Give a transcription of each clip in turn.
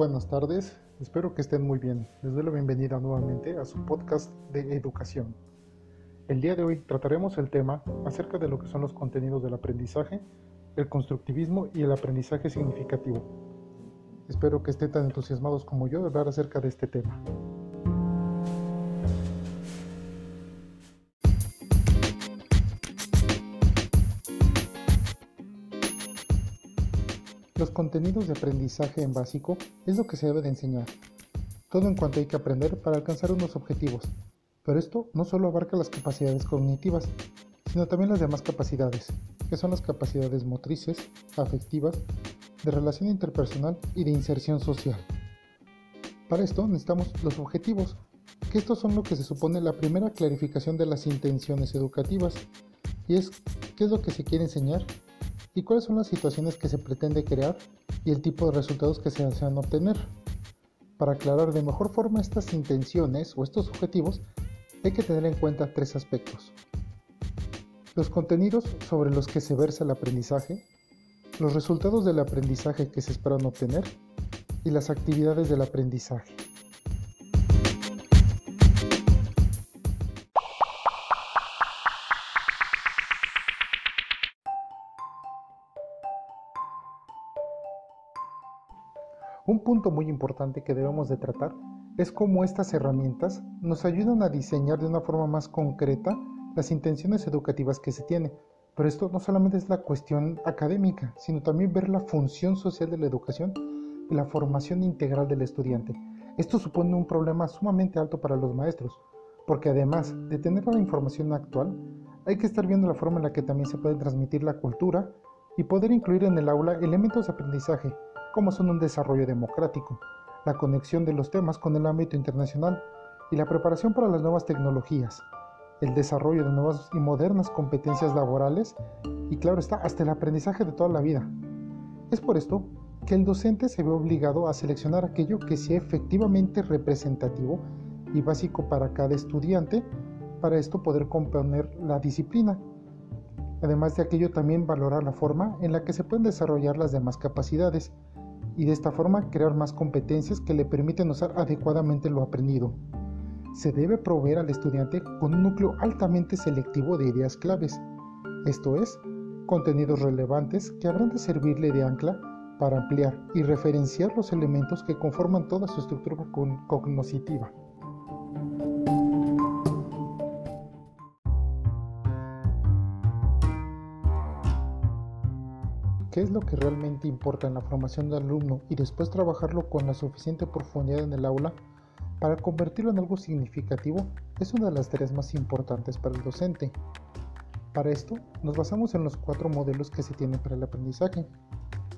Buenas tardes, espero que estén muy bien. Les doy la bienvenida nuevamente a su podcast de educación. El día de hoy trataremos el tema acerca de lo que son los contenidos del aprendizaje, el constructivismo y el aprendizaje significativo. Espero que estén tan entusiasmados como yo de hablar acerca de este tema. Contenidos de aprendizaje en básico es lo que se debe de enseñar. Todo en cuanto hay que aprender para alcanzar unos objetivos. Pero esto no solo abarca las capacidades cognitivas, sino también las demás capacidades, que son las capacidades motrices, afectivas, de relación interpersonal y de inserción social. Para esto necesitamos los objetivos, que estos son lo que se supone la primera clarificación de las intenciones educativas, y es qué es lo que se quiere enseñar y cuáles son las situaciones que se pretende crear y el tipo de resultados que se desean obtener. Para aclarar de mejor forma estas intenciones o estos objetivos, hay que tener en cuenta tres aspectos. Los contenidos sobre los que se versa el aprendizaje, los resultados del aprendizaje que se esperan obtener y las actividades del aprendizaje. Un punto muy importante que debemos de tratar es cómo estas herramientas nos ayudan a diseñar de una forma más concreta las intenciones educativas que se tiene. Pero esto no solamente es la cuestión académica, sino también ver la función social de la educación y la formación integral del estudiante. Esto supone un problema sumamente alto para los maestros, porque además de tener la información actual, hay que estar viendo la forma en la que también se puede transmitir la cultura y poder incluir en el aula elementos de aprendizaje como son un desarrollo democrático, la conexión de los temas con el ámbito internacional y la preparación para las nuevas tecnologías, el desarrollo de nuevas y modernas competencias laborales y claro está, hasta el aprendizaje de toda la vida. Es por esto que el docente se ve obligado a seleccionar aquello que sea efectivamente representativo y básico para cada estudiante, para esto poder componer la disciplina. Además de aquello también valorar la forma en la que se pueden desarrollar las demás capacidades, y de esta forma crear más competencias que le permiten usar adecuadamente lo aprendido. Se debe proveer al estudiante con un núcleo altamente selectivo de ideas claves, esto es, contenidos relevantes que habrán de servirle de ancla para ampliar y referenciar los elementos que conforman toda su estructura cognoscitiva. Qué es lo que realmente importa en la formación del alumno y después trabajarlo con la suficiente profundidad en el aula para convertirlo en algo significativo es una de las tareas más importantes para el docente. Para esto nos basamos en los cuatro modelos que se tienen para el aprendizaje,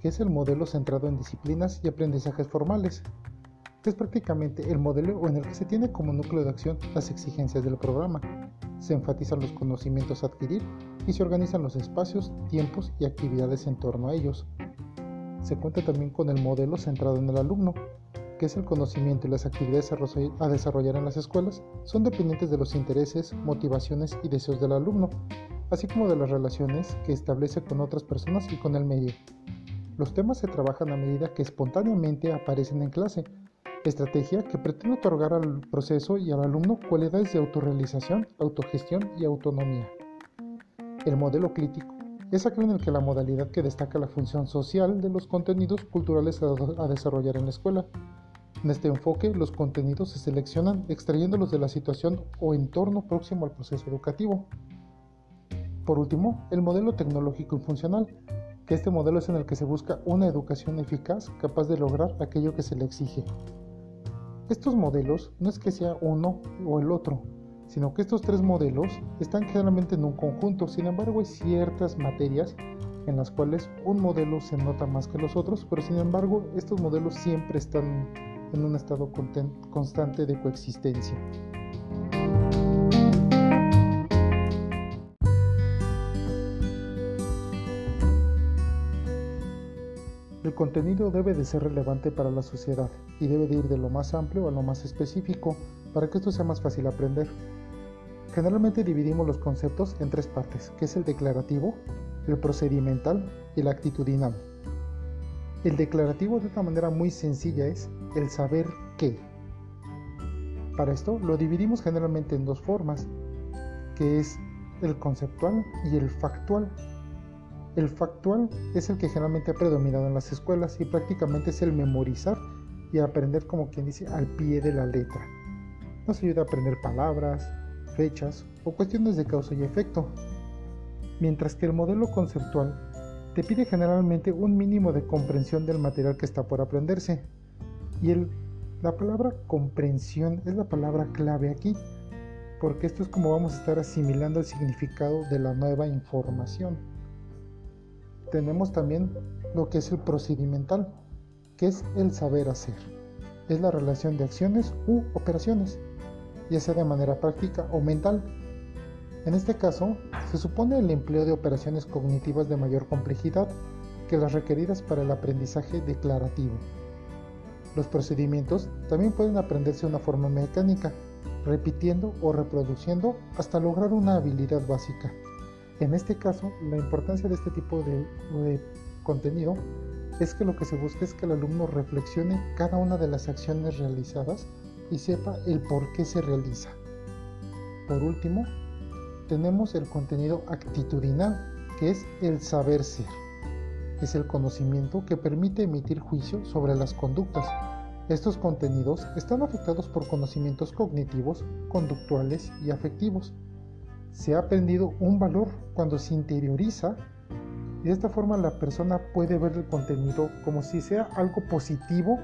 que es el modelo centrado en disciplinas y aprendizajes formales, que es prácticamente el modelo en el que se tiene como núcleo de acción las exigencias del programa, se enfatizan los conocimientos a adquirir y se organizan los espacios, tiempos y actividades en torno a ellos. Se cuenta también con el modelo centrado en el alumno, que es el conocimiento y las actividades a desarrollar en las escuelas son dependientes de los intereses, motivaciones y deseos del alumno, así como de las relaciones que establece con otras personas y con el medio. Los temas se trabajan a medida que espontáneamente aparecen en clase, estrategia que pretende otorgar al proceso y al alumno cualidades de autorrealización, autogestión y autonomía. El modelo crítico es aquel en el que la modalidad que destaca la función social de los contenidos culturales a, desarrollar en la escuela. En este enfoque, los contenidos se seleccionan extrayéndolos de la situación o entorno próximo al proceso educativo. Por último, el modelo tecnológico y funcional, que este modelo es en el que se busca una educación eficaz capaz de lograr aquello que se le exige. Estos modelos no es que sea uno o el otro, sino que estos tres modelos están generalmente en un conjunto. Sin embargo, hay ciertas materias en las cuales un modelo se nota más que los otros, pero sin embargo, estos modelos siempre están en un estado constante de coexistencia. El contenido debe de ser relevante para la sociedad y debe de ir de lo más amplio a lo más específico para que esto sea más fácil aprender. Generalmente dividimos los conceptos en tres partes, que es el declarativo, el procedimental y el actitudinal. El declarativo de una manera muy sencilla es el saber qué. Para esto lo dividimos generalmente en dos formas, que es el conceptual y el factual. El factual es el que generalmente ha predominado en las escuelas y prácticamente es el memorizar y aprender como quien dice al pie de la letra. Nos ayuda a aprender palabras, fechas o cuestiones de causa y efecto. Mientras que el modelo conceptual te pide generalmente un mínimo de comprensión del material que está por aprenderse. Y el, la palabra comprensión es la palabra clave aquí, porque esto es como vamos a estar asimilando el significado de la nueva información. Tenemos también lo que es el procedimental, que es el saber hacer. Es la relación de acciones u operaciones, ya sea de manera práctica o mental. En este caso, se supone el empleo de operaciones cognitivas de mayor complejidad que las requeridas para el aprendizaje declarativo. Los procedimientos también pueden aprenderse de una forma mecánica, repitiendo o reproduciendo hasta lograr una habilidad básica. En este caso, la importancia de este tipo de, de contenido es que lo que se busca es que el alumno reflexione cada una de las acciones realizadas y sepa el por qué se realiza. Por último, tenemos el contenido actitudinal, que es el saber ser. Es el conocimiento que permite emitir juicio sobre las conductas. Estos contenidos están afectados por conocimientos cognitivos, conductuales y afectivos. Se ha aprendido un valor cuando se interioriza y de esta forma la persona puede ver el contenido como si sea algo positivo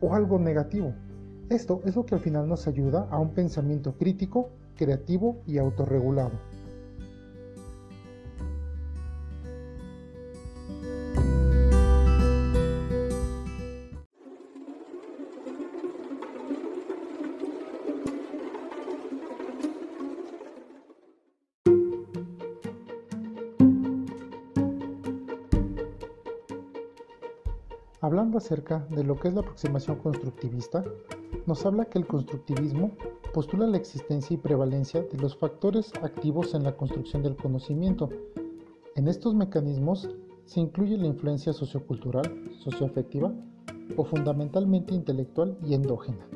o algo negativo. Esto es lo que al final nos ayuda a un pensamiento crítico, creativo y autorregulado. Hablando acerca de lo que es la aproximación constructivista, nos habla que el constructivismo postula la existencia y prevalencia de los factores activos en la construcción del conocimiento. En estos mecanismos se incluye la influencia sociocultural, socioafectiva o fundamentalmente intelectual y endógena.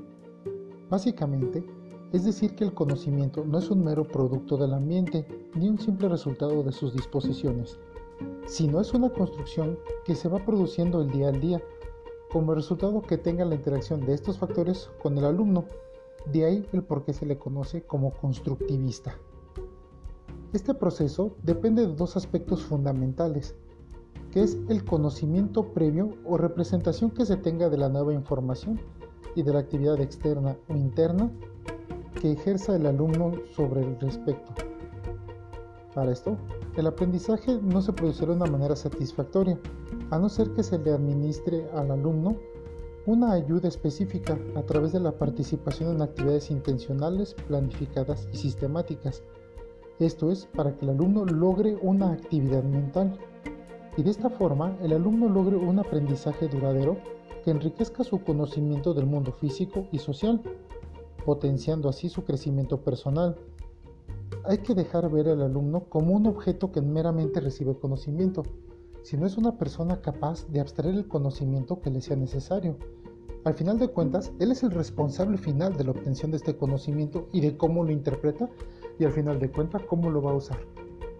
Básicamente, es decir que el conocimiento no es un mero producto del ambiente ni un simple resultado de sus disposiciones, sino es una construcción que se va produciendo el día al día, como resultado que tenga la interacción de estos factores con el alumno, de ahí el por qué se le conoce como constructivista. Este proceso depende de dos aspectos fundamentales, que es el conocimiento previo o representación que se tenga de la nueva información y de la actividad externa o interna que ejerza el alumno sobre el respecto. Para esto, el aprendizaje no se producirá de una manera satisfactoria, a no ser que se le administre al alumno una ayuda específica a través de la participación en actividades intencionales, planificadas y sistemáticas. Esto es para que el alumno logre una actividad mental y de esta forma el alumno logre un aprendizaje duradero que enriquezca su conocimiento del mundo físico y social, potenciando así su crecimiento personal, hay que dejar ver al alumno como un objeto que meramente recibe conocimiento, sino es una persona capaz de abstraer el conocimiento que le sea necesario. Al final de cuentas, él es el responsable final de la obtención de este conocimiento y de cómo lo interpreta y al final de cuentas cómo lo va a usar.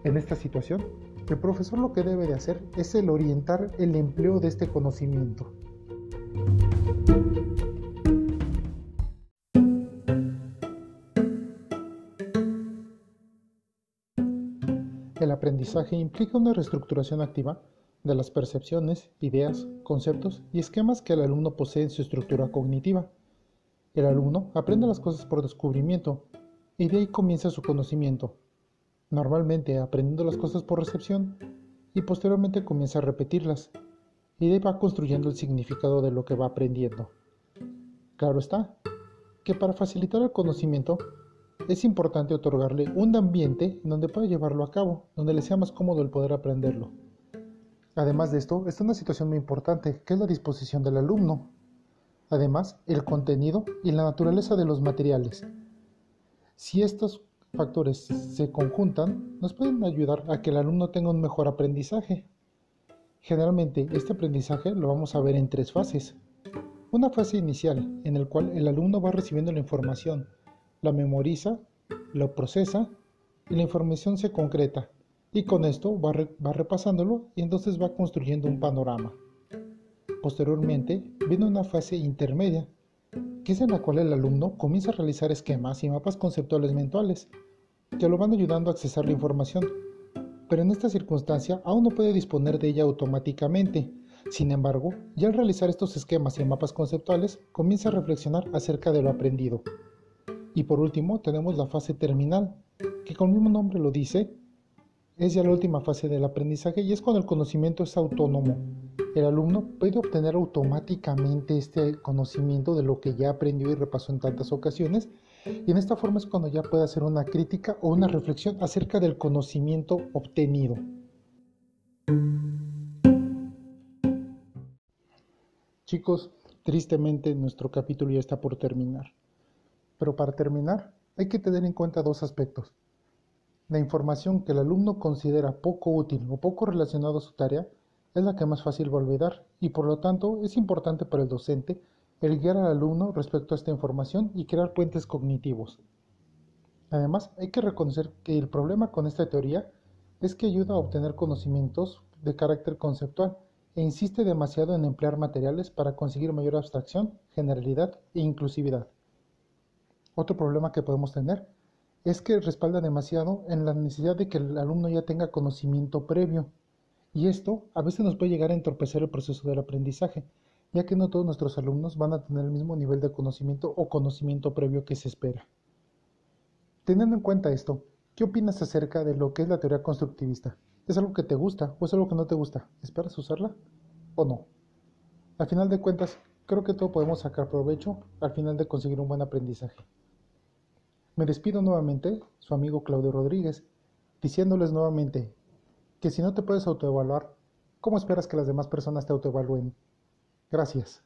En esta situación, el profesor lo que debe de hacer es el orientar el empleo de este conocimiento. Aprendizaje implica una reestructuración activa de las percepciones, ideas, conceptos y esquemas que el alumno posee en su estructura cognitiva. El alumno aprende las cosas por descubrimiento y de ahí comienza su conocimiento, normalmente aprendiendo las cosas por recepción y posteriormente comienza a repetirlas y de ahí va construyendo el significado de lo que va aprendiendo. Claro está que para facilitar el conocimiento es importante otorgarle un ambiente en donde pueda llevarlo a cabo, donde le sea más cómodo el poder aprenderlo. Además de esto, está una situación muy importante, que es la disposición del alumno. Además, el contenido y la naturaleza de los materiales. Si estos factores se conjuntan, nos pueden ayudar a que el alumno tenga un mejor aprendizaje. Generalmente este aprendizaje lo vamos a ver en tres fases. Una fase inicial en la cual el alumno va recibiendo la información, la memoriza, la procesa y la información se concreta y con esto va, va repasándolo y entonces va construyendo un panorama. Posteriormente viene una fase intermedia, que es en la cual el alumno comienza a realizar esquemas y mapas conceptuales mentales, que lo van ayudando a accesar la información. Pero en esta circunstancia aún no puede disponer de ella automáticamente. Sin embargo, ya al realizar estos esquemas y mapas conceptuales, comienza a reflexionar acerca de lo aprendido. Y por último, tenemos la fase terminal, que con el mismo nombre lo dice, es ya la última fase del aprendizaje y es cuando el conocimiento es autónomo, el alumno puede obtener automáticamente este conocimiento de lo que ya aprendió y repasó en tantas ocasiones y en esta forma es cuando ya puede hacer una crítica o una reflexión acerca del conocimiento obtenido. Chicos, tristemente nuestro capítulo ya está por terminar. Pero para terminar, hay que tener en cuenta dos aspectos. La información que el alumno considera poco útil o poco relacionada a su tarea es la que más fácil va a olvidar y por lo tanto es importante para el docente el guiar al alumno respecto a esta información y crear puentes cognitivos. Además, hay que reconocer que el problema con esta teoría es que ayuda a obtener conocimientos de carácter conceptual e insiste demasiado en emplear materiales para conseguir mayor abstracción, generalidad e inclusividad. Otro problema que podemos tener es que respalda demasiado en la necesidad de que el alumno ya tenga conocimiento previo y esto a veces nos puede llegar a entorpecer el proceso del aprendizaje, ya que no todos nuestros alumnos van a tener el mismo nivel de conocimiento o conocimiento previo que se espera. Teniendo en cuenta esto, ¿qué opinas acerca de lo que es la teoría constructivista? ¿Es algo que te gusta o es algo que no te gusta? ¿Esperas usarla o no? Al final de cuentas, creo que todos podemos sacar provecho al final de conseguir un buen aprendizaje. Me despido nuevamente, su amigo Claudio Rodríguez, diciéndoles nuevamente que si no te puedes autoevaluar, ¿cómo esperas que las demás personas te autoevalúen? Gracias.